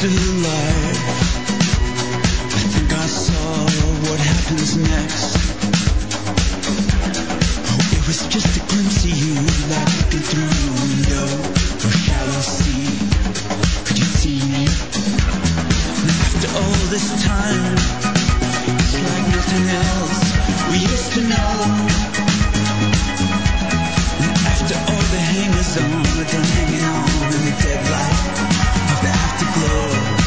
after. I think I saw what happens next. It was just a glimpse of you, looking through window. Shall see? Could you see me? And after all this time, it's like nothing else we used to know. And after all the on, we're hanging on in the dead light to glow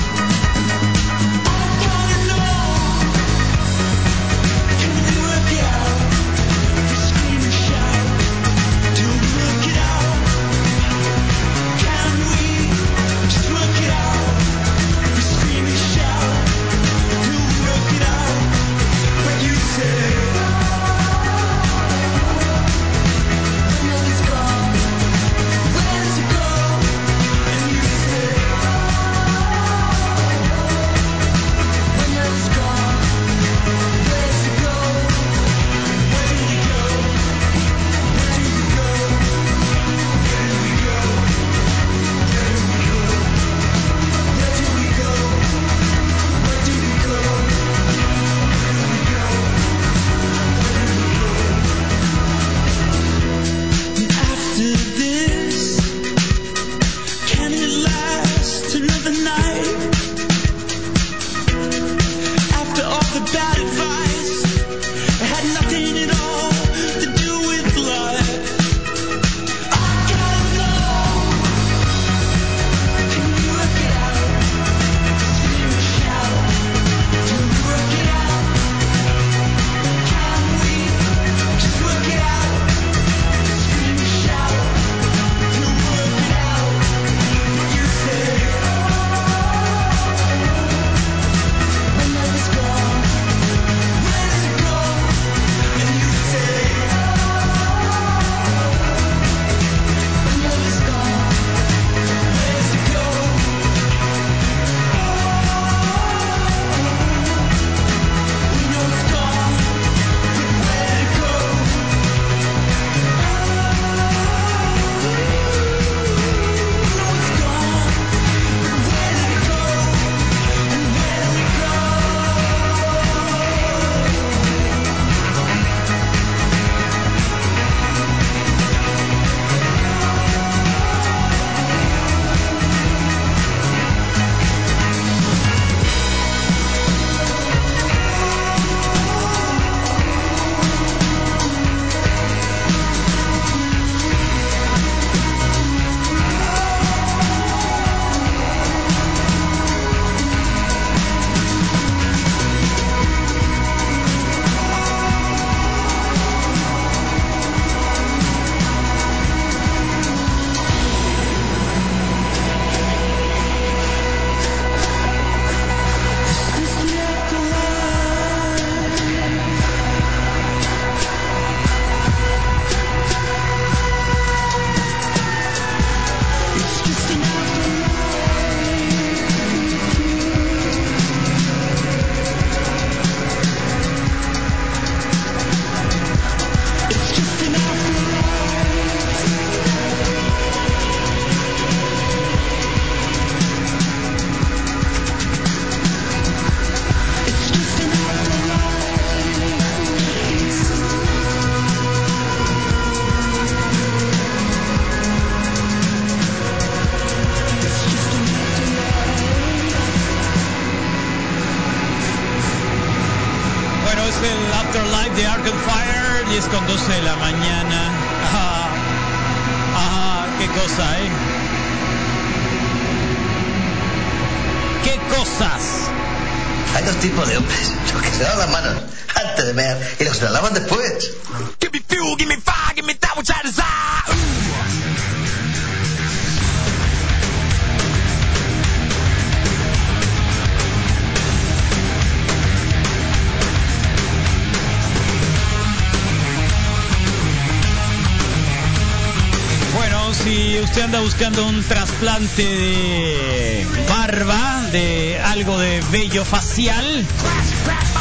trasplante de barba, de algo de vello facial,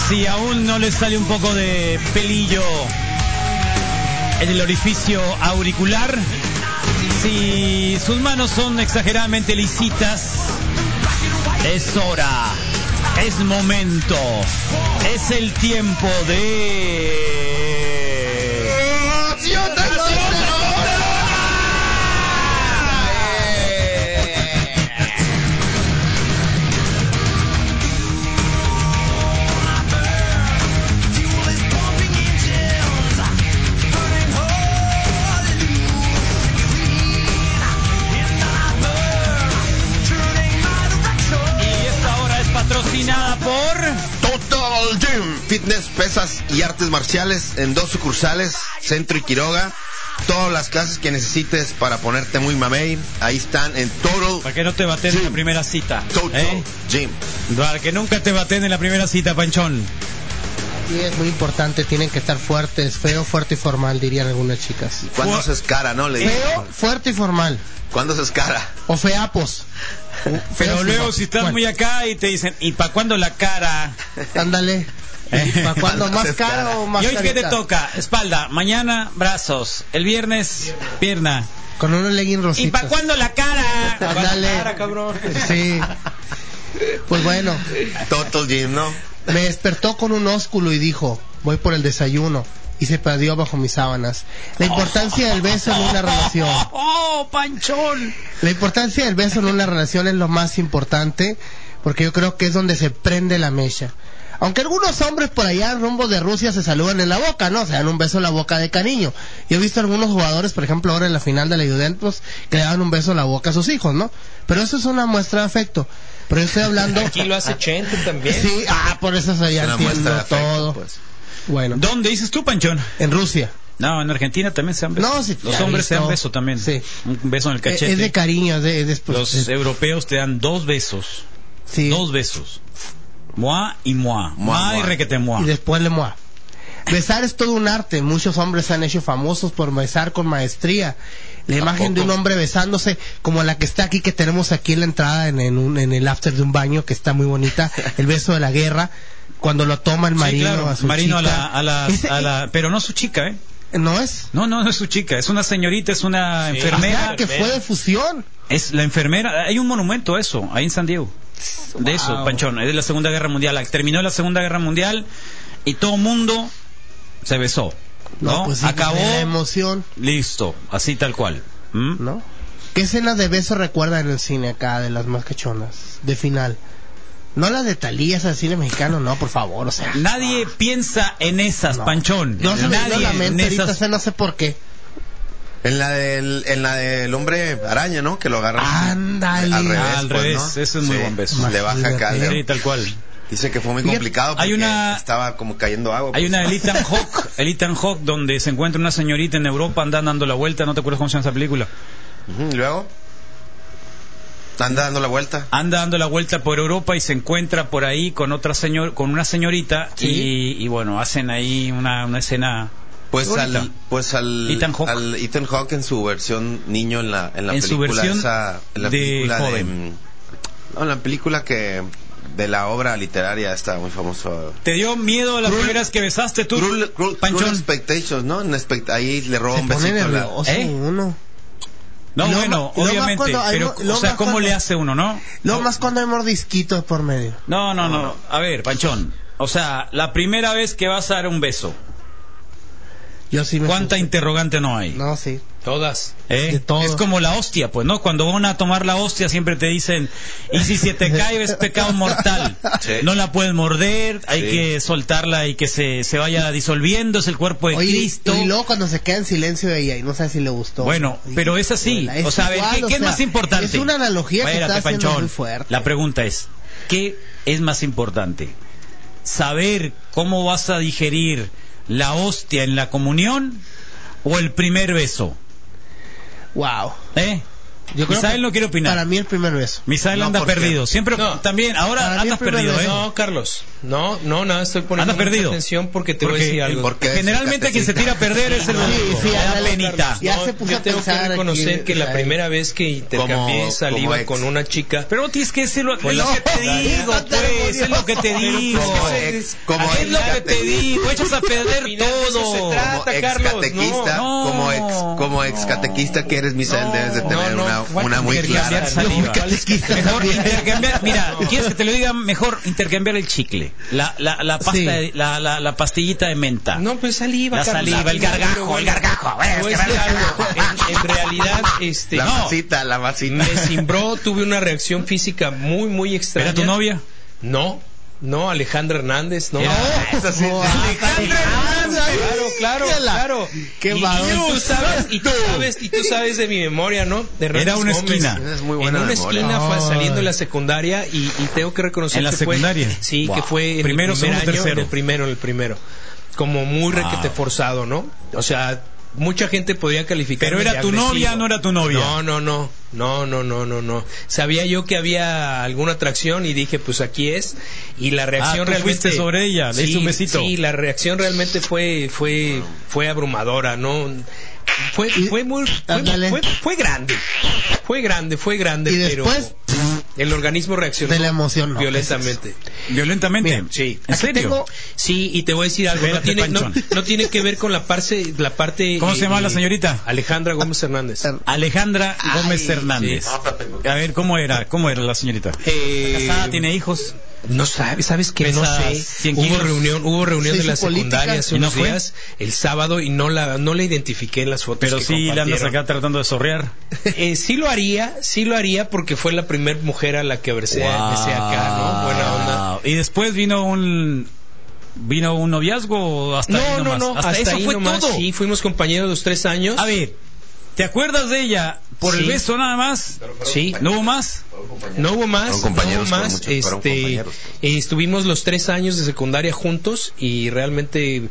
si aún no le sale un poco de pelillo en el orificio auricular, si sus manos son exageradamente lisitas, es hora, es momento, es el tiempo de... pesas y artes marciales en dos sucursales, Centro y Quiroga. Todas las clases que necesites para ponerte muy mamey, ahí están en Total, Para que no te baten en la primera cita. Total ¿eh? Gym. Para que nunca te baten en la primera cita, Panchón. Sí, es muy importante, tienen que estar fuertes, feo, fuerte y formal, dirían algunas chicas. ¿Cuándo Fu- se escara, no? Le digo. Feo, fuerte y formal. ¿Cuándo se escara? O feapos. Pero y luego si estás Bueno, muy acá y te dicen, ¿y para cuándo la cara? Ándale. ¿Para cuándo más cara o más ¿Y hoy qué te toca? Espalda. Mañana, brazos. El viernes, pierna. Con unos leggings ¿Y rositos. para cuándo la cara? Ándale. Cabrón. Sí. Pues bueno, Total Gym, ¿no? me despertó con un ósculo y dijo, voy por el desayuno. Y se perdió bajo mis sábanas. La importancia del beso en una relación. ¡Oh, Panchón! La importancia del beso en una relación es lo más importante porque yo creo que es donde se prende la mecha. Aunque algunos hombres por allá rumbo de Rusia se saludan en la boca, ¿no? Se dan un beso en la boca de cariño. Yo he visto algunos jugadores, por ejemplo, ahora en la final de la Juventus, que le dan un beso en la boca a sus hijos, ¿no? Pero eso es una muestra de afecto. Pero yo estoy hablando... Aquí lo hace Chente también. Sí, ah, por eso se ya Es una entiendo afecto, todo. pues. Bueno, ¿Dónde dices tú, Panchón? en Rusia. No, en Argentina también se dan besos. No, sí, Los hombres se dan visto. beso también. Sí. Un beso en el cachete. Es de cariño, es de... es de- Los es- europeos te dan dos besos. sí. Dos besos. Moi y moi. Moi, Moi y moi. requete moi. y después le mueve. Besar es todo un arte. Muchos hombres se han hecho famosos por besar con maestría. La imagen de un hombre besándose, como la que está aquí, que tenemos aquí en la entrada, en, en un- en el after de un baño, que está muy bonita. El beso de la guerra, cuando lo toma el Sí, marino claro, a su marino a chica. la, a la, Ese- a la- pero no su chica, ¿eh? ¿No es? No, no, no es su chica, es una señorita, es una Sí. enfermera. Ah, que fue de fusión. Es la enfermera, hay un monumento a eso, ahí en San Diego. De eso. Panchón, es de la Segunda Guerra Mundial. Terminó la Segunda Guerra Mundial y todo mundo se besó. ¿No? No, pues sí, Acabó, la emoción, listo, así tal cual. ¿Mm? ¿no? ¿Qué escenas de beso recuerdan en el cine acá, de las más cachonas? De final. No las de Talía, esas de cine mexicano, no, por favor, o sea. Nadie piensa en esas, No. Panchón. No se me Nadie la en mente ahorita, esas. no sé por qué. En la del, en la del hombre araña, ¿no? Que lo agarra. Ándale. Al revés. Ah, al pues, revés, ¿no? ese es muy Sí, buen beso. Le baja acá. Imagínate. Sí, tal cual. Dice que fue muy complicado porque hay una- estaba como cayendo agua. Hay pues. una del Ethan Hawk, el Ethan Hawk, donde se encuentra una señorita en Europa, anda dando la vuelta, no te acuerdas cómo se llama esa película. ¿y luego? Anda dando la vuelta. Anda dando la vuelta por Europa y se encuentra por ahí con otra señor, con una señorita Sí. y, y bueno, hacen ahí una, una escena Pues bonita. al, pues al Ethan Hawke. al Ethan Hawke en su versión niño en la, en la En su película versión esa, en la de película joven. mm, no, en la película que de la obra literaria está muy famoso. ¿Te dio miedo las Cruel- primeras que besaste tú, Cruel, Cruel- Panchón? Cruel Expectations, ¿no? En expect- ahí le roba un besito la- ¿Eh? uno. No, bueno, obviamente, cuando pero, o sea, ¿cómo cuando- le hace uno, no? Luego No. más cuando hay mordisquitos por medio. No, no, no. A ver, Panchón. O sea, la primera vez que vas a dar un beso, Yo sí me ¿cuánta interrogante no hay? No, sí. Todas. ¿eh? De todo. Es como la hostia, pues, ¿no? Cuando van a tomar la hostia siempre te dicen, y si se te cae es pecado mortal. Sí. No la puedes morder, hay Sí. que soltarla y que se, se vaya disolviendo, es el cuerpo de Oye, Cristo. y luego cuando se queda en silencio ella y no sabe si le gustó. Bueno, Y- pero es así. Es o sea, igual, ¿qué, o qué es más importante? Es una analogía que está haciendo Panchón. muy fuerte. La pregunta es, ¿qué es más importante? ¿Saber cómo vas a digerir la hostia en la comunión o el primer beso? Wow. ¿Eh? Yo creo Misael que no quiere opinar. Para mí el primer beso. Misael No, anda perdido. Siempre No. también, ahora andas perdido, ¿eh? No, Carlos. No, no, nada, estoy poniendo perdido. atención porque te voy a Porque decir algo. porque- Generalmente quien se tira a perder es el Sí, único. sí, da ándale, penita. Carlos. Ya No, se puso yo a tengo que reconocer aquí, que la primera vez que intercambié saliva con una chica Pero tienes que decirlo, es lo No, que te digo, pues, es lo que te digo. Como es lo que te digo, echas a perder todo. se trata. como ex Carlos, catequista, no. como ex, catequista que eres, Misael, No, debes de tener no, no, una, ¿cuál una muy clara. Mejor intercambiar, mira, ¿quieres que te lo diga? Mejor intercambiar el chicle, la, la, la pasta, Sí. de- la, la, la pastillita de menta. No, pues saliva. La saliva, el gargajo, bueno, el gargajo. Bueno, te voy a es que decir gargajo. algo. En, en realidad, este, La no, masita, la masita. me cimbró, tuve una reacción física muy, muy extraña. ¿Era tu novia? No, no, Alejandra Hernández, no. Era- Esa sí. Oh, Alejandra Alejandra, Claro, claro, claro. Qué y, varón. y tú sabes, y tú sabes, y tú sabes de mi memoria, ¿no? De Hernández Era una Gómez. esquina. Es muy en buena una memoria. esquina fue saliendo de la secundaria y, y tengo que reconocer ¿En la que fue- secundaria? sí, Wow. que fue en Primero, el primer segundo, año, tercero. en el primero, en el primero. Como muy Wow. requete forzado, ¿no? O sea, mucha gente podía calificar. Pero era tu novia, no era tu novia. No, no, no, no, no, no, no, no. Sabía yo que había alguna atracción y dije, pues aquí es. Y la reacción Ah, tú realmente. fuiste sobre ella, le diste un besito. Sí, la reacción realmente fue, fue, fue abrumadora, ¿no? Fue, fue muy, fue, fue, fue grande, fue grande, fue grande, Y pero después, el organismo reaccionó de la emoción, no, violentamente. Violentamente. Mira, sí. ¿En serio? tengo- Sí, y te voy a decir algo, no tiene, no, tiene que ver con la parte, la parte. ¿Cómo se llama la señorita? Alejandra Gómez Hernández. Alejandra Gómez Hernández. sí. A ver, ¿cómo era? ¿Cómo era la señorita? Eh, Casada, tiene hijos. No sabes, sabes que no sé. 100 Hubo reunión, hubo reunión de la secundaria hace y no unos fue. días, el sábado, y no la, no la identifiqué en las fotos. Pero que sí la andas acá tratando de sorrear. Eh, sí lo haría, sí lo haría porque fue la primer mujer a la que besé, acá, ¿no? Buena onda. Y después vino un vino un noviazgo o hasta ahí No, no, nomás? no, hasta, eso ahí fue nomás, todo. Sí, fuimos compañeros los tres años. A ver, ¿te acuerdas de ella por el beso nada más? Sí, ¿No hubo más? no hubo más, compañeros no hubo más. este, eh, estuvimos los tres años de secundaria juntos y realmente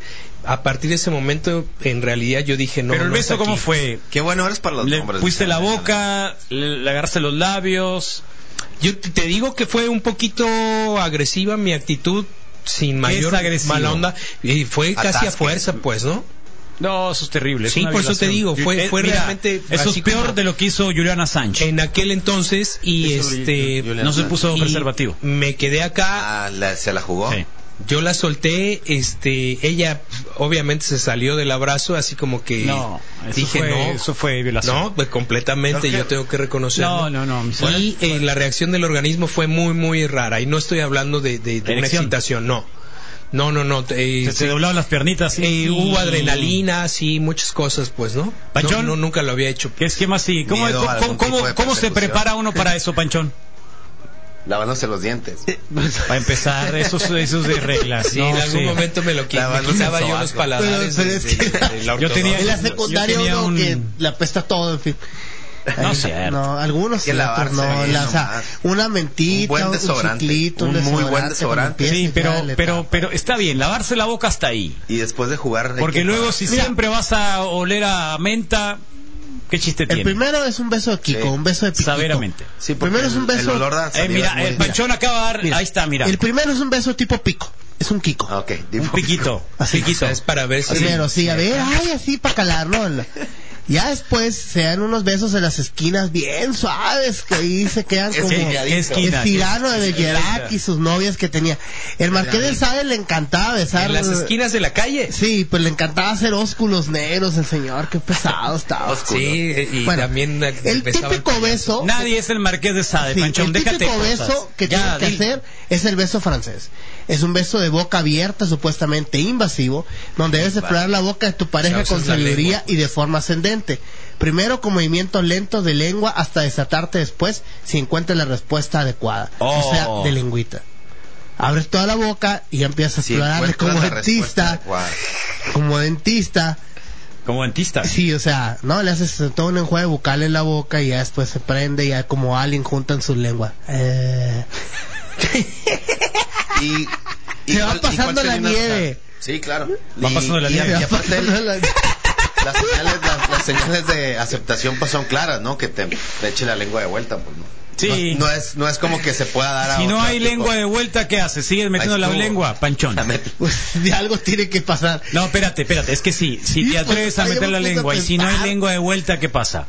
a partir de ese momento, en realidad yo dije no. Pero el no beso cómo aquí. fue? Qué bueno eres para los Le hombres. pusiste la boca, le, agarraste los labios. Yo te digo que fue un poquito agresiva mi actitud sin mayor mala onda y fue casi a fuerza, pues, ¿no? No, eso es terrible. Sí, por eso te digo, fue- Eh, fue mira, realmente Eso es peor como- de lo que hizo Juliana Sánchez. En aquel entonces y Eso, este Juliana no se puso y preservativo. Me quedé acá, Ah, la- se la jugó. Sí. yo la solté, este, ella obviamente se salió del abrazo, así como que No, eso dije fue, no, eso fue violación. no, pues completamente, yo tengo que reconocerlo. No, no, no, mi Y eh, la reacción del organismo fue muy, muy rara. Y no estoy hablando de, de- de una excitación, no. No, no, no. eh, se, se doblaban las piernitas. sí, eh, sí. Hubo adrenalina, sí, muchas cosas, pues, ¿no? Panchón. No, no, nunca lo había hecho. ¿Qué esquema así? ¿Cómo, Miedo cómo, cómo- de cómo se prepara uno para eso, Panchón? Lavándose los dientes. Para empezar, eso, es- eso es de reglas. Sí, no, en algún sí. momento me lo quitaba yo los paladares Pero- de- pero es de- que- de la Yo tenía- En la secundaria yo tenía uno un- que le apesta todo, en fin. No, cierto. No, algunos Que sí, lavarse no. La- o sea, una mentita, Un buen un, desodorante, chiclito, un muy buen desodorante, Sí, pero, pero, pero está bien, lavarse la boca hasta ahí. Y después de jugar. Porque que luego si Mira. siempre vas a oler a menta, ¿qué chiste El tiene? primero es un beso de Kiko, Sí. un beso de piquito. Severamente. Sí, primero es un el- beso- El olor a Eh, mira, es muy- el panchón acaba de dar, Mira, ahí está, mira. El primero es un beso tipo pico. Es un Kiko. Ok, Un piquito. Así. O sea, es para ver si... Primero, sí, a ver, ay, así para calar, ¿no? Ya después se dan unos besos en las esquinas bien suaves que ahí se quedan como que- ¿Qué esquina? estirano de ¿Qué- Bergerac y sus novias que tenía. El Marqués del Sade le encantaba besar. En las esquinas de la calle. Sí, pues le encantaba hacer ósculos negros el señor, qué pesado estaba. Oscuro. Sí, y Bueno, también... el típico beso Nadie es el marqués de Sade, Sí, Panchón, el déjate típico cosas. beso que Ya, tienes que hacer es el beso francés. Es un beso de boca abierta, supuestamente invasivo, donde debes explorar la boca de tu pareja con sabiduría y de forma ascendente. Primero con movimientos lentos de lengua hasta desatarte después si encuentras la respuesta adecuada. Oh. O sea, de lengüita. Abres toda la boca y ya empiezas a Si encuentras como dentista. Como dentista. Como dentista. Sí, o sea, ¿no? Le haces todo un enjuague bucal en la boca y ya después se prende y ya como alien juntan sus lenguas. Eh... Y, y Se va pasando la nieve. Sí, claro. Va Y- pasando la y- nieve. Y aparte el- La- las señales, las, las señales de aceptación pues son claras, ¿no? Que te, te eche la lengua de vuelta, pues no. Sí. No, no es, no es como que se pueda dar a Si no hay tipo. lengua de vuelta, ¿qué haces? ¿Sigues metiendo la lengua? Panchón. Pues de algo tiene que pasar. No, espérate, espérate. Es que sí, si Sí, te pues, atreves a ahí meter me la a lengua y si no hay lengua de vuelta, ¿qué pasa?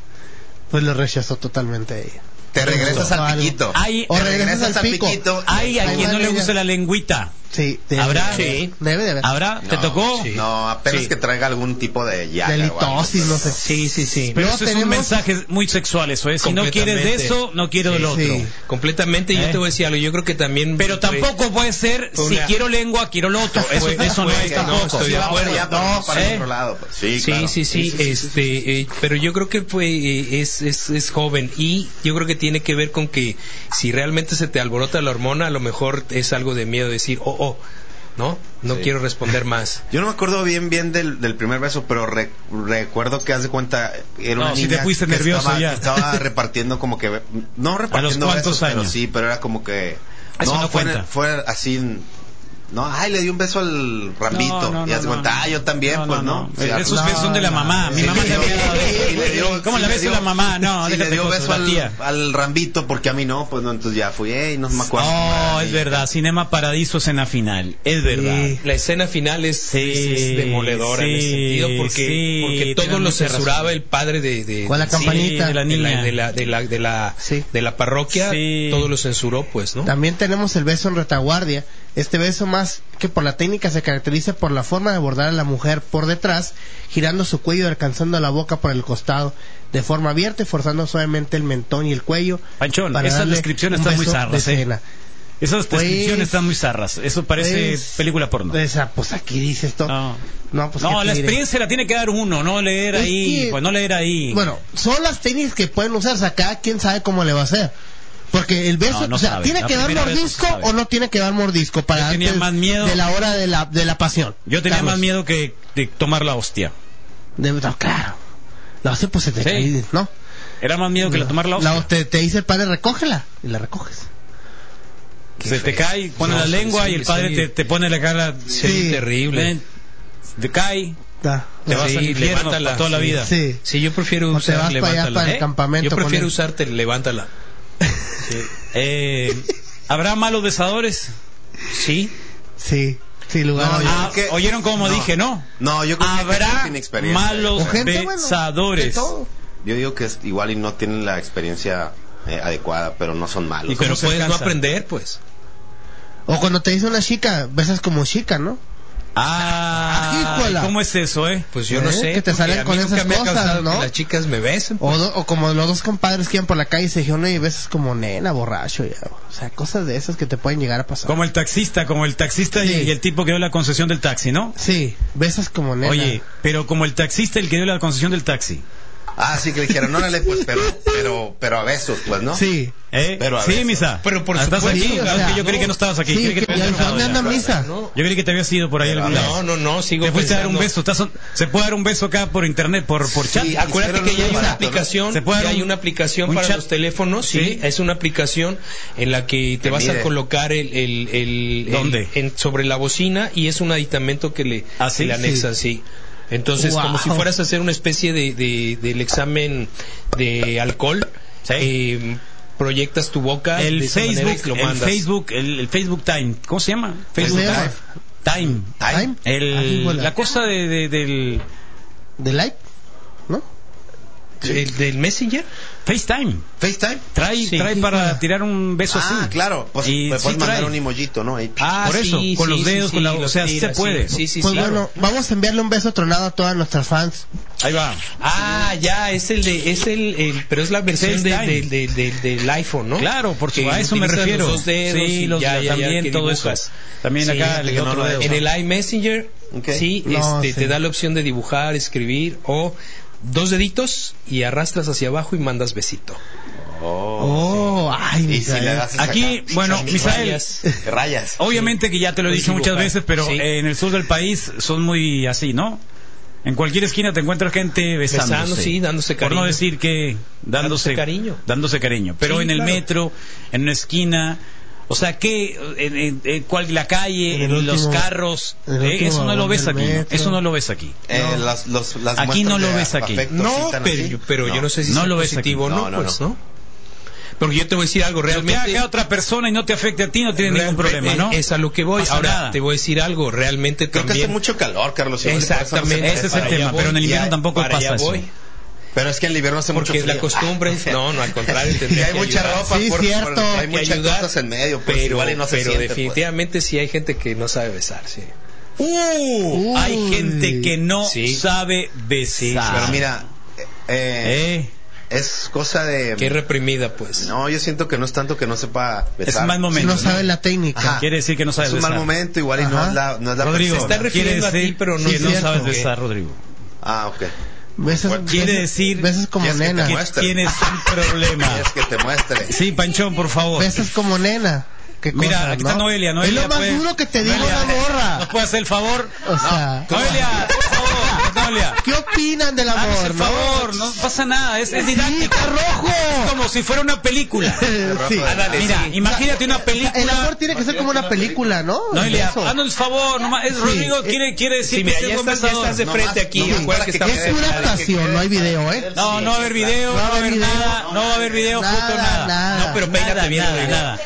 Pues lo rechazó totalmente ella. Te regresas al piquito. Hay, O Te regresas al pico. hay a quien no le gusta la lengüita. Sí, debe ¿Habrá? Sí. Debe de haber. ¿Habrá? ¿Te No, tocó? sí. No, apenas Sí. que traiga algún tipo de llaga. De litosis, no sé. Sí, sí, sí. Pero eso es un tenemos- mensaje muy sexual, eso es. Si no quieres de eso, no quiero del otro. Sí. Completamente, yo ¿Eh? te voy a decir algo, yo creo que también... Pero tampoco puede ser, si quiero lengua, quiero lo otro. Eso, no es que tampoco. no, estoy de acuerdo. pero no para ¿eh? el otro lado. pues. Sí, Sí, claro. sí, sí, este, eh, pero yo creo que fue, eh, es, es, es joven y yo creo que tiene que ver con que si realmente se te alborota la hormona, a lo mejor es algo de miedo decir, oh, oh, no, no Sí. quiero responder más. Yo no me acuerdo bien bien del, del primer beso, pero re- recuerdo que haz de cuenta era No, una si te niña fuiste que nervioso estaba, ya. estaba repartiendo como que no repartiendo cuántos besos, pero años? sí, pero era como que Eso no fue, cuenta. fue así no, ay, le di un beso al Rambito. No, no, y haz de no, cuenta, no. ah, yo también, No, pues, no, ¿no? no. Sí, Esos no, besos son de la no. mamá. Mi Sí, mamá también y le dio- ¿Cómo sí la le beso la mamá? No, sí le dio beso al, tía. al Rambito porque a mí no, pues no, entonces ya fui, ey, no me acuerdo. Oh, es verdad. Cinema Paradiso, escena final. Es verdad. Sí. La escena final es, Sí, es- es demoledora en ese sí, sentido porque, sí, porque todo lo censuraba el padre de, de, Con la sí, campanita. de la de la, niña. de la, de la, de la, Sí. de la parroquia, Sí. todo lo censuró, pues, ¿no? También tenemos el beso en retaguardia. Este beso más que por la técnica se caracteriza por la forma de abordar a la mujer por detrás, girando su cuello y alcanzando la boca por el costado, de forma abierta y forzando suavemente el mentón y el cuello. Panchón, descripciones un están muy de ¿eh? Esas Pues- descripciones están muy zarras. Eso parece Pues, película porno. Esa, pues aquí dice esto. No. No, pues, No, ¿qué la experiencia la tiene que dar uno, no leer Es ahí. que- Pues no leer ahí. Bueno, son las técnicas que pueden usarse acá, quién sabe cómo le va a hacer. Porque el beso, No, no o sea, sabe. ¿tiene La que dar no mordisco o no tiene que dar mordisco para Yo tenía antes más miedo- de la hora de la, de la pasión? Yo tenía Carlos. más miedo que de tomar la hostia. De- no, claro. La hostia pues se te Sí. cae, ¿no? Era más miedo que la tomar la hostia. te, te dice el padre, recógela. Y la recoges. Se te cae, pone No, la lengua sí, y el padre sí. te, te pone la cara. Sí, terrible. Ven, te cae, Da. te vas Sí, al infierno levántala, toda la vida. Sí. Sí, yo prefiero O te usar para allá, levántala. para el ¿eh? campamento Yo prefiero usarte levántala. Eh, ¿Habrá malos besadores? Sí. Sí. Sin lugar No. Ah, que- ¿Oyeron cómo no. dije, no? No, yo creo que Habrá experiencia. malos O gente, besadores. Yo digo que es, igual y no tienen la experiencia eh, adecuada, pero no son malos. ¿Y Pero puedes no aprender, pues. O cuando te dice una chica, besas como chica, ¿no? Ah. ¿cómo es eso, eh? Pues yo no ¿Eh? sé. Que te salen con esas cosas, ¿no? que las chicas me besen. O, do- o como los dos compadres que iban por la calle y se dijeron, oye, besas como nena, borracho. Ya. O sea, cosas de esas que te pueden llegar a pasar. Como el taxista, como el taxista y- y el tipo que dio la concesión del taxi, ¿no? Sí, besas como nena. Oye, pero como el taxista el que dio la concesión del taxi. Ah, sí que le dijeron, órale, pues, pero, pero, pero a besos, pues, ¿no? Sí. ¿Eh? Pero a sí, misa. Pero por ¿Estás supuesto, aquí? o Ah, sea, es que yo creí que no estabas aquí. Sí, Creí que que- te ¿y habías dónde anda misa? ¿no? Yo creí que te habías ido por ahí algún lado. No, no, no, sigo Te fuiste a dar un beso. estás- ¿Se puede dar un beso acá por internet, por, por chat? Sí, Acuérdate Hicieron que ya hay un una aplicación, ¿Se puede hay un- una aplicación para chat? los teléfonos, sí, Sí. es una aplicación en la que te vas a colocar el, el, el- ¿Dónde? en- sobre la bocina y es un aditamento que le, ¿Ah, sí? que le anexan, sí. Entonces, Wow. como si fueras a hacer una especie de, de- del examen de alcohol, Sí. eh, proyectas tu boca de El esa manera y Facebook, lo el mandas. Facebook, el, el Facebook Time. ¿Cómo se llama? Facebook se llama? Time. ¿Time? El- la cosa de, de- del ¿De like? ¿No? ¿El del Messenger? FaceTime. FaceTime. Trae, Sí. trae para tirar un beso ah, así. claro. Pues Y me sí puedes mandar trae. un emojito, ¿no? Ahí. Ah, Por eso, sí, con los sí, dedos, sí, con la- sí, o sea, sí se puede. Sí, sí, pues sí. bueno, vamos a enviarle un beso tronado a todas nuestras fans. Ahí va. Ah, ya, es el de, es el, el- pero es la versión de, FaceTime. de- de- de- del iPhone, ¿no? Claro, por Que su- a eso me refiero. Los dos dedos Sí, y los- ya, ya, también todo dibujas. eso. También Sí, acá el otro dedo. En el iMessenger, Ok. sí, No, este, sí. te da la opción de dibujar, escribir o dos deditos y arrastras hacia abajo y mandas besito. Oh, ay, Y si le Misael. das Aquí, bueno, Misael, Rayas. rayas. obviamente que ya te lo he dicho muchas veces, pero Sí. eh, en el sur del país son muy así, ¿no? En cualquier esquina te encuentras gente besándose. Besando, sí, dándose Por no cariño. decir que dándose, Dándose cariño. Dándose cariño. Pero Sí, en el claro. metro, en una esquina, o sea, que en, en- en cual- la calle, En los carros, eh, eso no lo ves aquí. ¿no? Eso no lo ves aquí. Eh, las, los, las Aquí no lo ves aquí. No, pero, yo, pero yo no sé si No es lo ves positivo o aquí. no, No, no, pues, no. ¿no? Porque yo te voy a decir algo, que realmente... haga otra persona y no te afecte a ti no tiene ningún problema, ¿no? eh, Es a lo que voy. Pasa Ahora, nada. te voy a decir algo, realmente Creo que también... hace mucho calor, Carlos. no Exactamente. Ese es el tema, pero en el invierno tampoco para allá pasa eso. voy. Pero es que en el invierno hace mucho Porque es la frío. costumbre. No, no, al contrario. Y hay que mucha ayudar. ropa, Sí, por, cierto. por- hay que muchas ayudar, cosas en medio, pues pero, igual y no se pero siente, pues. definitivamente sí hay gente que no sabe besar, sí. Uh, hay gente que no Sí. sabe besar. Pero mira, eh, Eh, es cosa de... Qué reprimida, pues. No, yo siento que no es tanto que no sepa es besar. un mal Si momento. no sabe la técnica. Ajá. Quiere decir que no sabes Es un besar. mal momento, igual y no es la, no es la Rodrigo, persona. está refiriendo a ti, pero no que es no sabes besar, Rodrigo. Ah, ok. Besas, Quiere decir Besas como ¿Quieres que te nena. que tienes un problema. Es que te muestre. Sí, Panchón, por favor. Besas como nena. Mira, aquí ¿no? está Noelia. Es Noelia lo más puede- duro que te digo Noelia, una morra. ¿Nos puede hacer el favor? O sea, Noelia, por favor, Noelia. ¿qué opinan del amor, no? favor, no pasa nada, es, es Sí, didáctico. está rojo. Es como si fuera una película. sí. Ándale, Mira, sí. imagínate una película. El amor tiene que ser como una película, ¿no? Noelia, Eso. haznos el favor, nomás, es, Rodrigo quiere, quiere decir Sí, mira, que ya estás, ya estás de No frente aquí. no que Es claro. actuación, no hay video, ¿eh? No, no va a haber video, no va a haber nada, no va a haber video, foto, nada. No, pero pégate Nada, bien, nada. A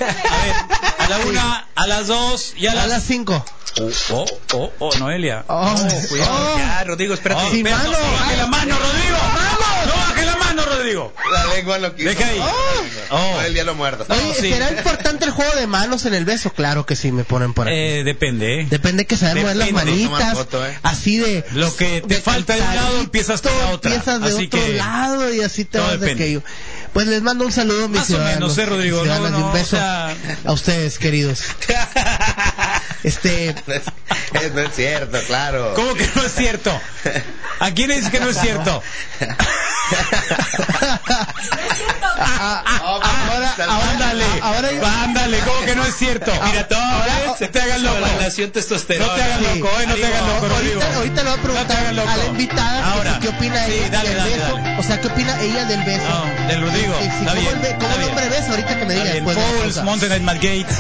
ver, a la una, a las dos y a A las... las 5. Oh, oh, oh, oh, Noelia. Oh, Cuidado, oh. ya, Rodrigo, espérate. Oh, sin mano. No baje la mano, Rodrigo. No baje la mano, Rodrigo. La lengua lo quiso. Deja ahí. Oh. Él ya lo muerda. Oye, sí. ¿será importante el juego de manos en el beso? Claro que sí, me ponen por aquí. Eh, depende, ¿eh? Depende que saber mover las manitas, foto, eh. así de... Lo que te de falta de un lado, empiezas con la otra. Empiezas de Así otro que lado y así te todo vas de aquello. Pues les mando un saludo, mis Más o menos, ciudadanos. eh, Rodrigo, mis ciudadanas, no, y un no, beso o sea- a ustedes, queridos. Este, No es, cierto, claro. ¿Cómo que no es cierto? ¿A quién dice que no es cierto? a- a- ahora, ahora, Ándale, ahora, ándale, ¿cómo que no es cierto? Mira, todo, ¿eh? se te hagan loco. Relación testosterona. No te hagas Sí. loco, eh, no te hagas loco, ahorita, ahorita le voy a preguntar a la invitada Ahora. qué opina Sí, ella dale, del dale, beso. dale. O sea, ¿qué opina ella del beso? No, del Rodrigo. Sí, sí, Está ¿Cómo, bien, el, cómo está el hombre besa? Ahorita que me diga después de la Pauls. Mountain Gates.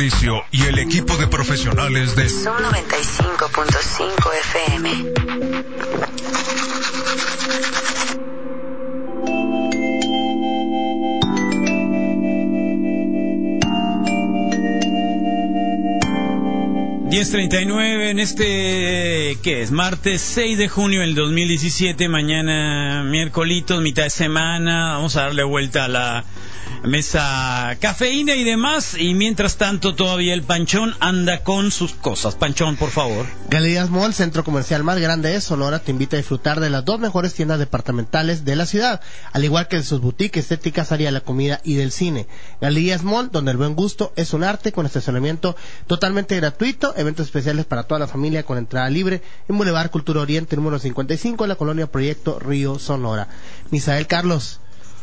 Aparicio y el equipo de profesionales de Son 95.5 FM. 10.39 en este, ¿qué es? Martes 6 de junio del 2017, mañana miércolitos, mitad de semana, vamos a darle vuelta a la mesa cafeína y demás, y mientras tanto todavía el Panchón anda con sus cosas. Panchón, por favor. Galerías Mall, centro comercial más grande de Sonora, te invita a disfrutar de las dos mejores tiendas departamentales de la ciudad, al igual que de sus boutiques estéticas, área de la comida y del cine. Galerías Mall, donde el buen gusto es un arte, con estacionamiento totalmente gratuito, eventos especiales para toda la familia con entrada libre, en Boulevard Cultura Oriente, número 55, en la colonia Proyecto Río Sonora. Misael Carlos,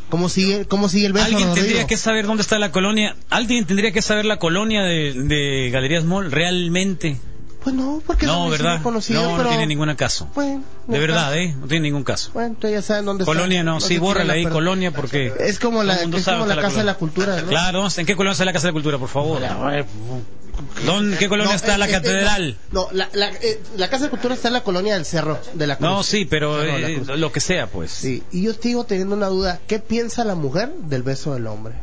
¿cómo sigue, cómo sigue el beso? Alguien Rodrigo? tendría que saber dónde está la colonia. Alguien tendría que saber la colonia de, de Galerías Mall realmente. Pues no, porque No, ¿verdad? conocido, No, no pero- tiene ningún caso. Bueno, no De verdad, ¿eh? No tiene ningún caso. Bueno, entonces ya saben dónde está. Colonia no, No sí, bórrala ahí, colonia, porque... Es como la, es como la Casa de la. Cultura, ¿no? Claro, ¿en qué colonia está la Casa de la Cultura, por favor? ¿Dónde, ¿Qué colonia No, está eh, la eh, catedral? No, la, la, eh, la Casa de Cultura está en la colonia del Cerro de la Cruz. No, sí, pero eh, lo que sea, pues. Sí, y yo sigo teniendo una duda. ¿Qué piensa la mujer del beso del hombre?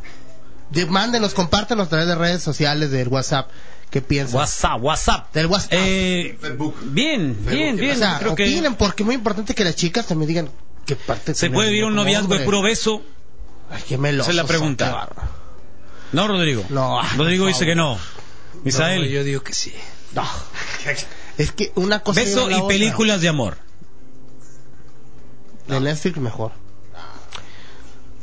De, mándenos, compártenos a través de redes sociales, del WhatsApp. ¿Qué piensa? WhatsApp, WhatsApp. Del WhatsApp. Eh, bien, bien, bien. o sea, creo que porque es muy importante que las chicas también digan qué parte se puede vivir un noviazgo de puro beso. Ay, qué melosos Esa es la pregunta. No, Rodrigo. No, Rodrigo dice que no. Misael, No, yo digo que sí. No. Es que una cosa beso a y otra. películas de amor. de Netflix mejor.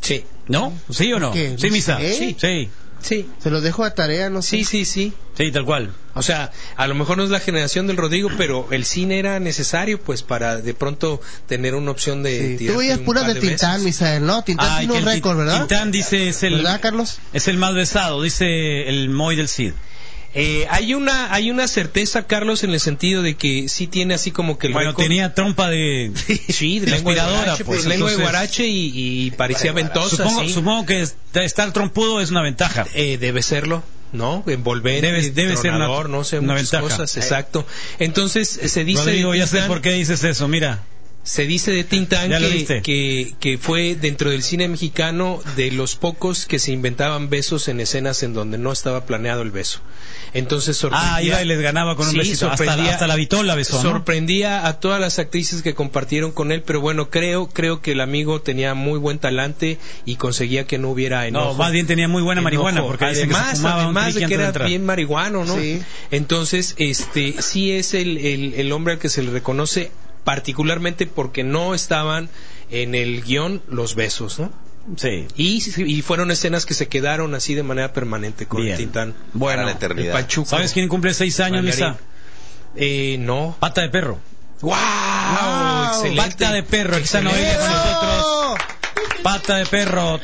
Sí. ¿No? ¿Sí o no? ¿Qué? Sí, Misa. ¿Eh? Sí, sí, Sí. Se los dejo de tarea, no sé. Sí, sí, sí. sí, tal cual. O sea, a lo mejor no es la generación del Rodrigo, pero el cine era necesario, pues, para de pronto tener una opción de. Sí, Tú veías puras de de Tintán. Misael, ¿no? Tintán tiene un récord, ¿verdad? Tintán dice es el, ¿Verdad, Carlos? es el más besado, dice el Moy del Cid. Eh, hay una hay una certeza, Carlos, en el sentido de que sí tiene así como que el Bueno, récord- tenía trompa de, sí, de de lengua de guarache, pues, pues, lengua de entonces- guarache y, y parecía ventosa, Supongo, sí. supongo que es- estar trompudo es una ventaja. Eh, debe serlo, ¿no? Envolvente, Debe- debe ser una- tronador, no sé, una muchas ventaja. cosas, exacto. Entonces, se dice Rodrigo, de ya sé por qué dices eso, mira. Se dice de Tintán que, viste. que, que fue dentro del cine mexicano de los pocos que se inventaban besos en escenas en donde no estaba planeado el beso. Entonces sorprendía. Ah, iba y les ganaba con un Sí, besito. Hasta, hasta la vitola besó, ¿no? Sorprendía a todas las actrices que compartieron con él, pero bueno, creo creo que el amigo tenía muy buen talante y conseguía que no hubiera enojo. No, más bien tenía muy buena Enojo. marihuana, porque dicen que además, además de que de era bien marihuano, ¿no? Sí. Entonces, este, sí es el, el, el hombre al que se le reconoce particularmente porque no estaban en el guion los besos, ¿no? Sí. Y, y fueron escenas que se quedaron así de manera permanente con Bien. el Tintán. Bueno, Para la El eternidad. Pachuco. ¿Sabes quién cumple seis años. Misa? Eh, no. Pata de perro. ¡Wow! Excelente. Pata de perro, con nosotros. Pata de perro.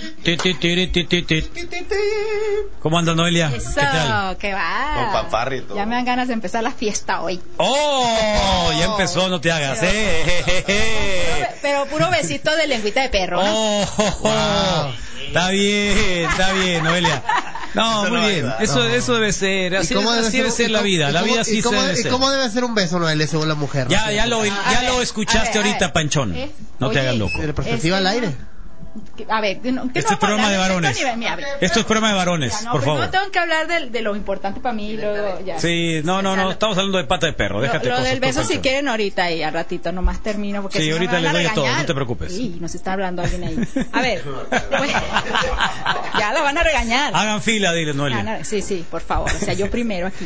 ¿Cómo anda Noelia? Eso, ¿Qué tal? que va. Con y todo. Ya me dan ganas de empezar la fiesta hoy. ¡Oh! Ya empezó, no te hagas. ¡Eh! je, je. Pero puro besito de lengüita de perro, ¿no? ¡Oh! Está bien, está bien, Noelia. No, muy bien. Eso, eso debe ser. Así, así debe ser y la cómo- vida. y La cómo- vida y sí se cómo- debe ¿Y ser. cómo debe ser un beso, Noel, según la mujer? Ya, ya lo, A ya ver, lo escuchaste ver, a ahorita. Panchón. ¿Eh? No te hagas loco. ¿De perspectiva al aire? A ver, ¿qué no- Este no es programa de varones. esto a es programa de varones, Ya, no, por primero favor. tengo que hablar del- de, lo importante para mí y luego ya. Sí, no, no, no. lo- Estamos hablando de pata de perro. Lo, Déjate lo cosas, del beso si quieren ahorita y al ratito nomás termino porque Sí, si no ahorita les a doy de todo, regañar. no te preocupes. Sí, nos está hablando alguien ahí. A ver, pues, ya la van a regañar. Hagan fila, dile, Noelia. no, Sí, sí, por favor. O sea, yo primero aquí.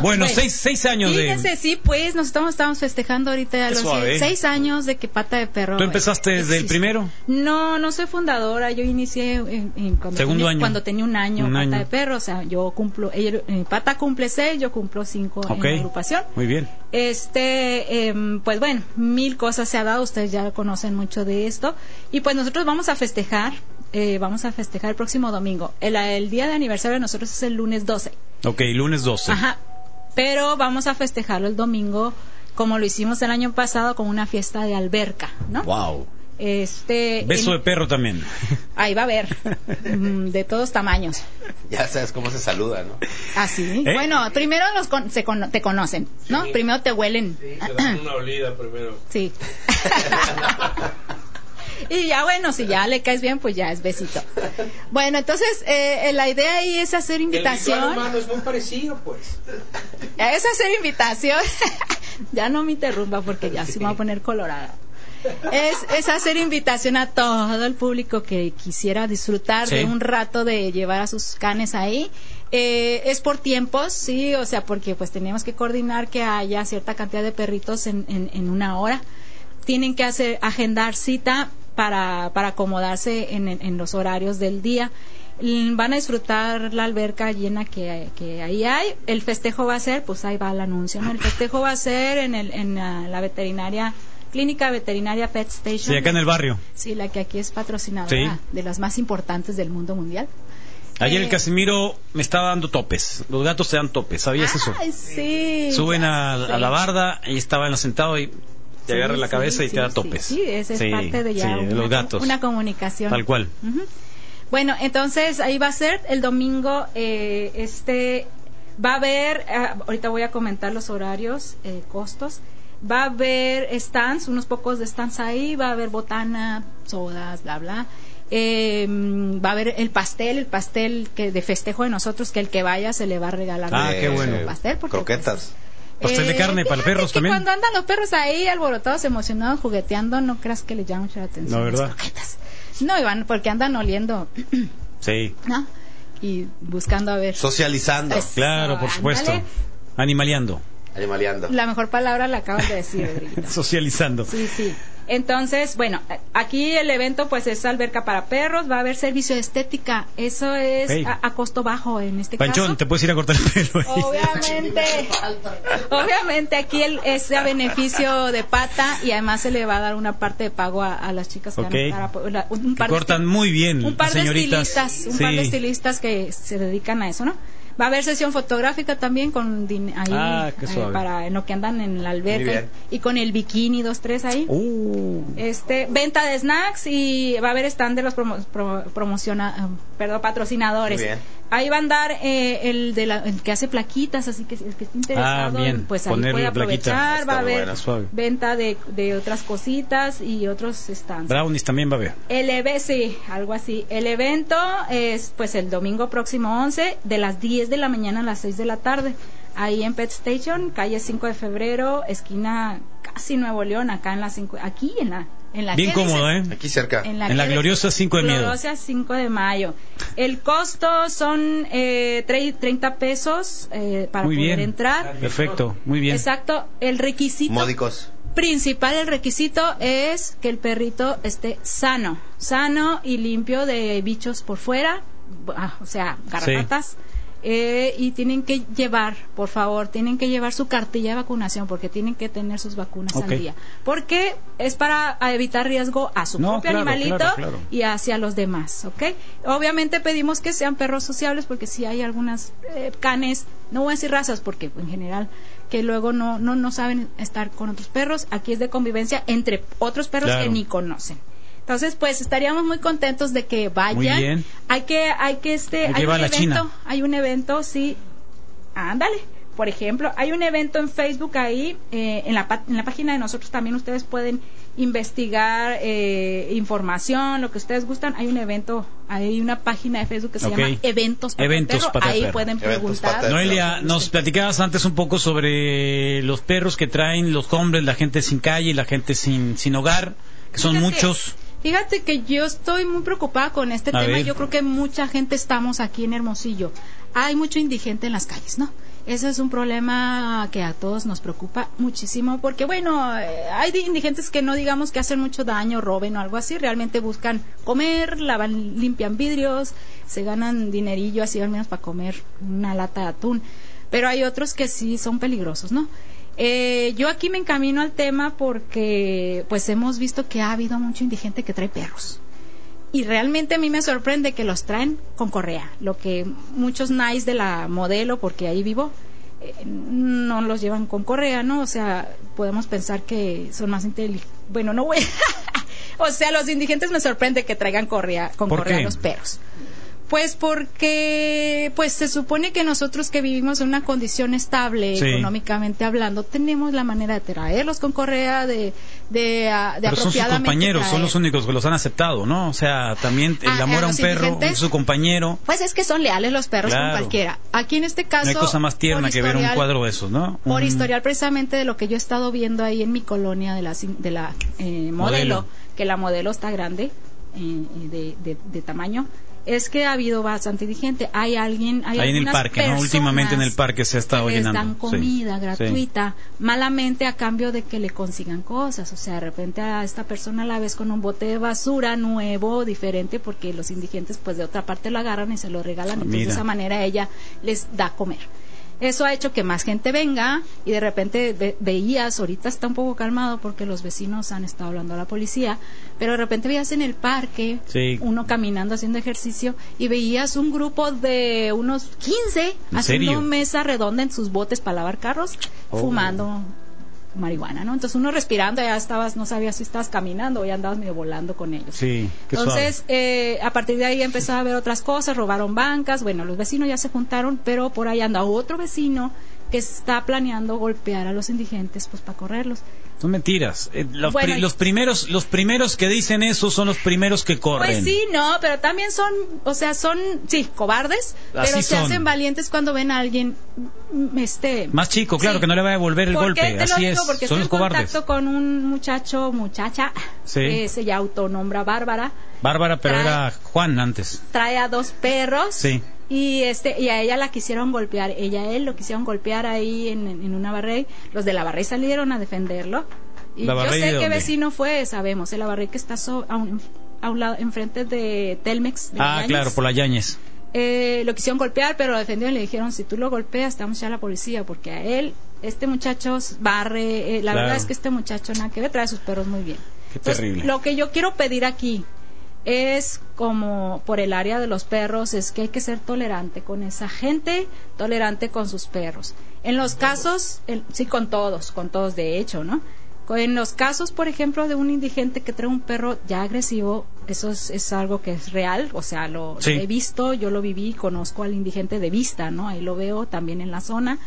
Bueno, seis, seis años de... Fíjense, sí, pues nos estamos, estamos festejando ahorita Qué los suave. seis años de que Pata de Perro. ¿Tú empezaste desde el primero? No, no soy fundadora. Yo inicié en, en cuando, Segundo tenía, año. cuando tenía un año Un Pata año. de Perro. O sea, yo cumplo, ella- eh, Pata cumple seis, yo cumplo cinco Ok. en la agrupación. Muy bien. Este, em, pues bueno, mil cosas se ha dado, ustedes ya conocen mucho de esto. Y pues nosotros vamos a festejar, eh, vamos a festejar el próximo domingo. El, el día de aniversario de nosotros es el lunes 12. Ok, lunes 12. Ajá. Pero vamos a festejarlo el domingo como lo hicimos el año pasado con una fiesta de alberca, ¿no? Wow. Este, Beso en- de perro también. ahí va a haber mm, de todos tamaños. Ya sabes cómo se saluda, ¿no? Así. ¿Eh? Bueno, primero los con- se te conocen, ¿no? Primero te huelen. una olida primero. Sí. y ya bueno, si ya le caes bien, pues ya es besito. Bueno, entonces eh, la idea ahí es hacer invitación. es muy parecido, pues. Es hacer invitación. ya no me interrumpa porque ya se me va a poner colorada. Es, es hacer invitación a todo el público que quisiera disfrutar Sí. de un rato de llevar a sus canes ahí. Eh, es por tiempos, sí, o sea, porque pues tenemos que coordinar que haya cierta cantidad de perritos en, en, en una hora. Tienen que hacer agendar cita para, para acomodarse en, en- los horarios del día. Mm, Van a disfrutar la alberca llena que, que ahí hay. El festejo va a ser, pues ahí va el anuncio, ¿no? El festejo va a ser en, el, en la, la veterinaria, clínica veterinaria Pet Station. Sí, acá en el barrio. Sí, la que aquí es patrocinadora Sí. de las más importantes del mundo mundial. Ayer Eh, el Casimiro me estaba dando topes. Los gatos te dan topes, ¿sabías eso? Ay, sí. Suben a, a la barda y estaba sentado y te agarra la cabeza y te da topes. Sí, esa es parte de ya una, los gatos. una comunicación. Tal cual. Ujú. Bueno, entonces ahí va a ser el domingo. eh, este va a haber, ah, ahorita voy a comentar los horarios, eh, costos. Va a haber stands, unos pocos de stands ahí. Va a haber botana, sodas, bla, bla. Eh, mm, va a haber el pastel, el pastel que de festejo de nosotros, que el que vaya se le va a regalar. Ah, qué bueno. pastel porque, Croquetas. Pastel de eh, carne para perros también. Cuando andan los perros ahí alborotados, emocionados, jugueteando, no creas que les llama mucho la atención. No, las ¿verdad? croquetas. No, Iván, porque andan oliendo, Sí, ¿no? Y buscando a ver. Socializando. Eso, claro, por supuesto. Animaleando, Animaleando. La mejor palabra la acabas de decir, Rodriguito. socializando. Sí, sí. Entonces, bueno, aquí el evento pues es alberca para perros, va a haber servicio de estética, eso es Hey. a, a costo bajo en este Panchón, caso. te puedes ir a cortar el pelo ahí. Obviamente, obviamente aquí el, es a beneficio de pata y además se le va a dar una parte de pago a, a las chicas que Ok. van a la- un par de cortan esti- muy bien, un par de señoritas. estilistas, un Sí. par de estilistas que se dedican a eso, ¿no? Va a haber sesión fotográfica también con din- ahí Ah, qué eh, para en lo que andan en la alberca y, y con el bikini dos tres ahí. Uh, Este, venta de snacks y va a haber stand de los promo- pro- promociona, perdón, patrocinadores. Muy bien. Ahí va a andar eh, el, de la, el que hace plaquitas, así que si el que esté interesado, Ah, bien, pues ahí ponerle puede aprovechar. Va a haber buena, venta de, de otras cositas y otros stands. brownies también va a haber. El eve- sí, algo así. El evento es pues el domingo próximo 11 de las 10 de la mañana a las 6 de la tarde. Ahí en Pet Station, calle 5 de febrero, esquina casi Nuevo León, acá en la 5, aquí en la en la Bien cómodo, ¿eh? Aquí cerca. En la, En la que- gloriosa 5 de Miedo. Gloriosa 5 de mayo. El costo son eh, tre- 30 pesos eh, para Muy poder bien. entrar. Perfecto, muy bien. Exacto. El requisito Módicos. principal, el requisito es que el perrito esté sano, sano y limpio de bichos por fuera, ah, o sea, garrapatas. Eh, y tienen que llevar, por favor, tienen que llevar su cartilla de vacunación porque tienen que tener sus vacunas al día. Porque es para evitar riesgo a su No, propio claro, animalito claro, claro. y hacia los demás, ¿ok? Obviamente pedimos que sean perros sociables porque si hay algunas eh, canes, no voy a decir razas porque en general que luego no, no, no saben estar con otros perros, aquí es de convivencia entre otros perros que ni conocen. Entonces, pues estaríamos muy contentos de que vayan. Muy bien. Hay que, hay que este, Hay un evento, China. hay un evento, sí. Ándale. Por ejemplo, hay un evento en Facebook ahí, eh, en, la, pa- en la página de nosotros también ustedes pueden investigar eh, información, lo que ustedes gustan. Hay un evento, hay una página de Facebook que se llama Eventos Pata Eventos Perro. Pata Ahí Perro. pueden preguntar. Noelia, nos platicabas antes un poco sobre los perros que traen los hombres, la gente sin calle, la gente sin, sin hogar, que son Fíjate, muchos. Fíjate que yo estoy muy preocupada con este A tema. ver. Yo creo que mucha gente estamos aquí en Hermosillo. Hay mucho indigente en las calles, ¿no? Ese es un problema que a todos nos preocupa muchísimo porque, bueno, eh, hay indigentes que no digamos que hacen mucho daño, roben o algo así, realmente buscan comer, lavan, limpian vidrios, se ganan dinerillo así al menos para comer una lata de atún. Pero hay otros que sí son peligrosos, ¿no? Eh, yo aquí me encamino al tema porque pues hemos visto que ha habido mucho indigente que trae perros. Y realmente a mí me sorprende que los traen con correa, lo que muchos nice de la modelo, porque ahí vivo, eh, no los llevan con correa, ¿no? O sea, podemos pensar que son más inteligentes. Bueno, no voy. o sea, los indigentes me sorprende que traigan correa, con ¿Por correa qué? los perros. Pues porque pues se supone que nosotros que vivimos en una condición estable Sí. económicamente hablando tenemos la manera de traerlos con correa de de, ah, de Pero son sus compañeros, son los únicos que los han aceptado, ¿no? O sea, también el Ah, amor a a un perro, su compañero. Pues es que son leales los perros Claro. con cualquiera. Aquí en este caso No hay cosa más tierna que ver un cuadro de esos, ¿no? Por Un- historial precisamente de lo que yo he estado viendo ahí en mi colonia de la, de la eh, modelo, Modelo. que la modelo está grande eh, de, de- de tamaño, es que ha habido bastante indigente. Hay alguien, hay Ahí en el parque, Últimamente en el parque se ha estado que les llenando. dan comida Sí. gratuita, malamente a cambio de que le consigan cosas. O sea, de repente a esta persona la ves con un bote de basura nuevo, diferente, porque los indigentes pues de otra parte lo agarran y se lo regalan. Entonces Mira. de esa manera ella les da a comer. Eso ha hecho que más gente venga y de repente ve- veías, ahorita está un poco calmado porque los vecinos han estado hablando a la policía, pero de repente veías en el parque Sí. uno caminando haciendo ejercicio y veías un grupo de unos 15 ¿En haciendo serio? mesa redonda en sus botes para lavar carros, Oh. fumando marihuana, ¿no? Entonces uno respirando, ya estabas, no sabías si estabas caminando o ya andabas medio volando con ellos. Sí, qué Entonces, eh, a partir de ahí empezó a ver otras cosas, robaron bancas, bueno, los vecinos ya se juntaron, pero por ahí anda otro vecino que está planeando golpear a los indigentes pues para correrlos. Son mentiras. Eh, los, Bueno, pri- y- los primeros, los primeros que dicen eso son los primeros que corren. Pues sí, no, pero también son, o sea, son, sí, cobardes, Así pero se son. hacen valientes cuando ven a alguien, mm, este... Más chico, claro, Sí. que no le va a devolver el ¿Por golpe. qué te lo Así digo? es. Porque son estoy los en cobardes. contacto con un muchacho, muchacha, Sí. que se ya autonombra Bárbara, Bárbara, pero Trae- era Juan antes. trae a dos perros Sí. Y este y a ella la quisieron golpear ella a él lo quisieron golpear ahí en, en una barrey los de la barrey salieron a defenderlo y ¿La yo sé qué vecino fue sabemos el la barrey que está so- a un, a un lado enfrente de Telmex de Ah, claro, por la Yañez. Eh, lo quisieron golpear pero lo defendieron y le dijeron si tú lo golpeas te vamos a la policía porque a él este muchacho barre eh, la Claro. verdad es que este muchacho nada que ver trae sus perros muy bien Qué Entonces, terrible. lo que yo quiero pedir aquí es como por el área de los perros, es que hay que ser tolerante con esa gente, tolerante con sus perros. En los casos, sí, con todos, con todos de hecho, ¿no? En los casos, por ejemplo, de un indigente que trae un perro ya agresivo, eso es, es algo que es real, o sea, lo, lo he visto, yo lo viví, conozco al indigente de vista, ¿no? Ahí lo veo también en la zona.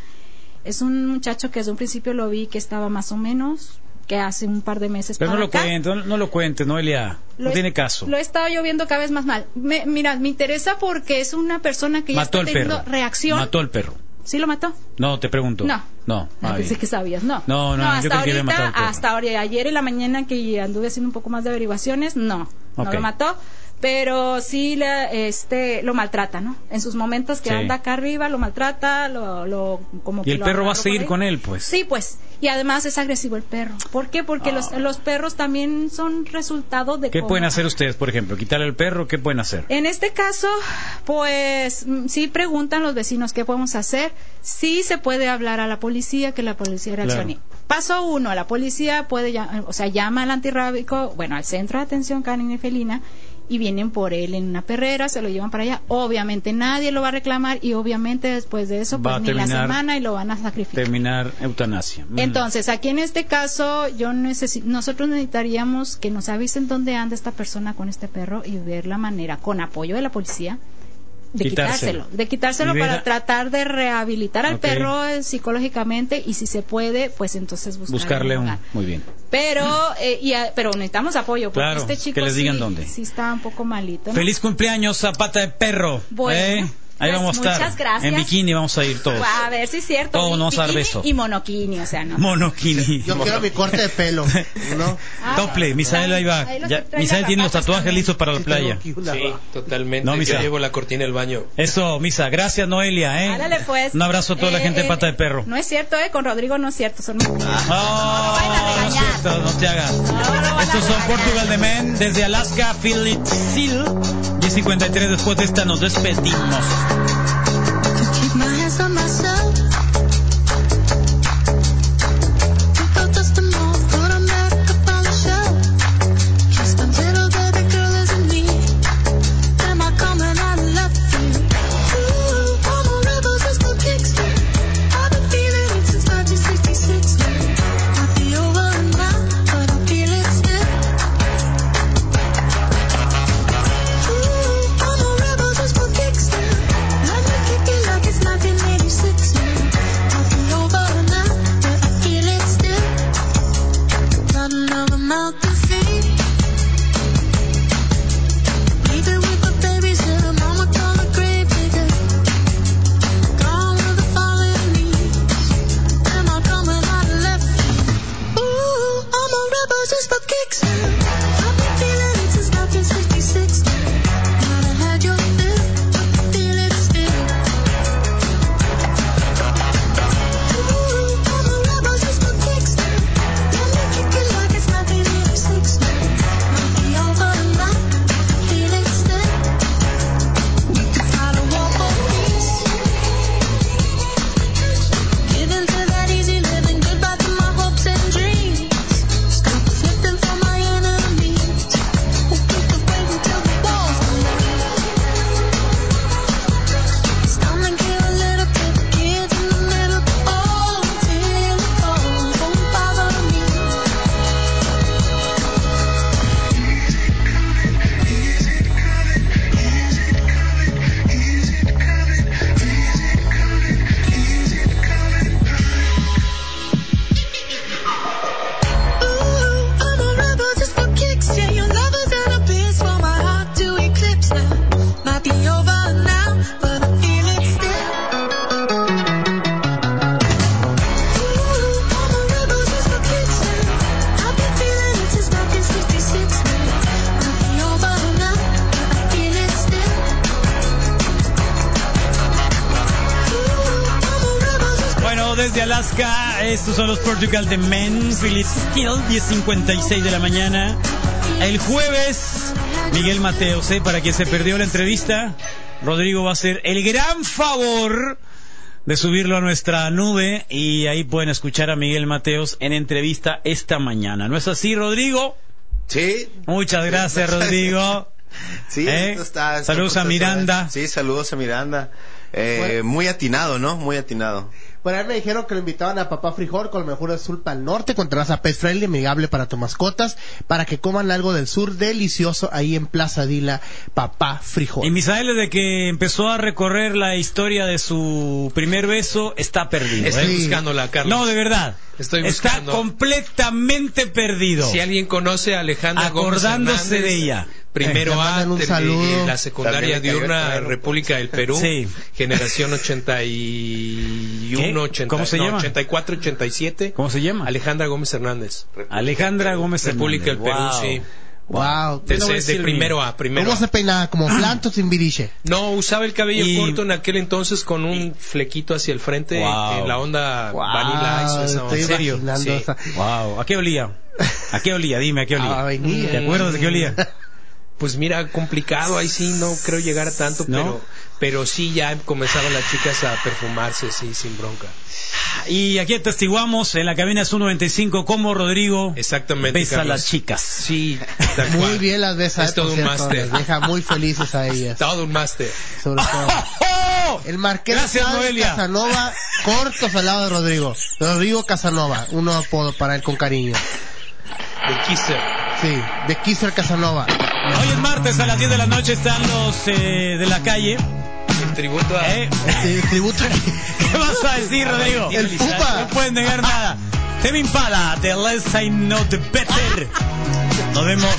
Es un muchacho que desde un principio lo vi que estaba más o menos, que hace un par de meses Pero no lo acá. cuentes, no, no lo cuentes, Noelia. Lo No tiene caso. Lo he estado yo viendo cada vez más mal. Me- mira, me interesa porque es una persona que ya Mató está al teniendo perro. reacción. Mató al perro. ¿Sí lo mató? No, te pregunto. No. No. Ah, pensé que sabías, no. No, no, hasta creo ahorita, hasta ahora- ayer en la mañana que anduve haciendo un poco más de averiguaciones, no, no lo mató, pero sí le, este, lo maltrata, ¿no? En sus momentos que Sí. anda acá arriba, lo maltrata, lo, lo como Y que el lo perro va a seguir con él, pues. Sí, pues. Y además es agresivo el perro. ¿Por qué? Porque los, Ah. los perros también son resultado de ¿Qué cómo- pueden hacer ustedes, por ejemplo? ¿Quitarle al perro? ¿Qué pueden hacer? en este caso, pues mm, sí preguntan los vecinos qué podemos hacer. Sí se puede hablar a la policía, que la policía reaccione. Claro. Paso uno, la policía puede, o sea, llama al antirrábico, bueno, al centro de atención canina y felina y vienen por él en una perrera, se lo llevan para allá. Obviamente nadie lo va a reclamar y obviamente después de eso, Va pues ni la semana y lo van a sacrificar. Terminar eutanasia. Mm. Entonces, aquí en este caso, yo necesi- nosotros necesitaríamos que nos avisen dónde anda esta persona con este perro y ver la manera, con apoyo de la policía, de Quitárselo. quitárselo, de quitárselo para a- tratar de rehabilitar al perro eh, psicológicamente y si se puede, pues entonces buscarle, Buscarle un... lugar. Muy bien. Pero, eh, y a- pero necesitamos apoyo porque Claro, este chico que les digan sí, dónde. sí está un poco malito. ¿no? Feliz cumpleaños, Zapata de Perro. Bueno, ¿eh? Ahí pues, vamos a estar. muchas gracias. En bikini vamos a ir todos. A ver si es cierto. Todos nos vamos a dar beso. Y monoquini, o sea, no. Monokini. Yo quiero mi corte de pelo, ¿no? Ah, Doble, Misael ahí va. ahí Ya, Misael tiene los tatuajes también. listos para la Sí, playa. Sí, totalmente. No, Yo Misa. llevo la cortina del baño. Eso, Misa. Gracias, Noelia. ¿eh? Ándale, pues. Un abrazo a toda la Eh, gente de eh, Pata de Perro. No es cierto, ¿eh? Con Rodrigo no es cierto. Son mentiras. Oh, vayan a no es cierto, no te hagas. No, no Estos son. Portugal de Men desde Alaska, Philip Seal. 10.53 después de esta nos despedimos. To keep my estos son los Portugal de Men, Philip Steel, 10.56 de la mañana. El jueves, Miguel Mateos, ¿eh? para quien se perdió la entrevista, Rodrigo va a hacer el gran favor de subirlo a nuestra nube y ahí pueden escuchar a Miguel Mateos en entrevista esta mañana. ¿No es así, Rodrigo? Sí. Muchas gracias, Rodrigo. Sí, ¿Eh? esto está, está Saludos a Miranda. Sí, saludos a Miranda. Eh. Muy atinado, ¿no? Muy atinado. Por ahí me dijeron que lo invitaban a Papá Frijol con lo mejor del sur para el norte, con terraza pet friendly, amigable para tus mascotas, para que coman algo del sur delicioso ahí en Plaza Dila, Papá Frijol. Y Misael, desde que empezó a recorrer la historia de su primer beso, está perdido. Estoy ¿eh? buscándola, Carlos. No, de verdad. Estoy Está buscando. completamente perdido. Si alguien conoce a Alejandra Gómez Acordándose Hernández, de ella. Primero Eh, A, un saludo. eh, la secundaria diurna República del Perú, Sí. generación 81, ¿Qué? 80, ¿Cómo se no, llama? 84, 87. ¿Cómo se llama? Alejandra Gómez Hernández. Alejandra Gómez República del Hernández. Perú, Wow. sí. Wow. Te De, primero. A, primero ¿Cómo A. se peinaba? ¿Como planto sin viriche? No, usaba el cabello Y- corto en aquel entonces con un flequito hacia el frente Wow. en la onda Wow, Vanilla esa estoy onda. serio? Sí. Wow. ¿A qué olía? ¿A qué olía? Dime, ¿a qué olía? A. ¿Te acuerdas de qué olía? Pues mira, complicado, ahí sí no creo llegar a tanto, ¿No? pero pero sí ya comenzaron las chicas a perfumarse, sí, sin bronca. Y aquí atestiguamos en la cabina Su 95 cómo Rodrigo Exactamente. besa a Carlos. las chicas. Sí, Muy bien las besa, Es todo un máster. deja muy felices a ellas. Todo un máster. Sobre todo. ¡Oh! El Marqués Gracias. Casanova, cortos al lado de Rodrigo. Rodrigo Casanova, un nuevo apodo para él con cariño. De Kisser. Sí, de Kisser Casanova. Hoy es martes a las 10 de la noche están los eh, de la calle. El tributo a... ¿Eh? Tributo. ¿Qué vas a decir, Rodrigo? El Pupa. No pueden negar nada. Temi Impala, The Less I Know The Better. Nos vemos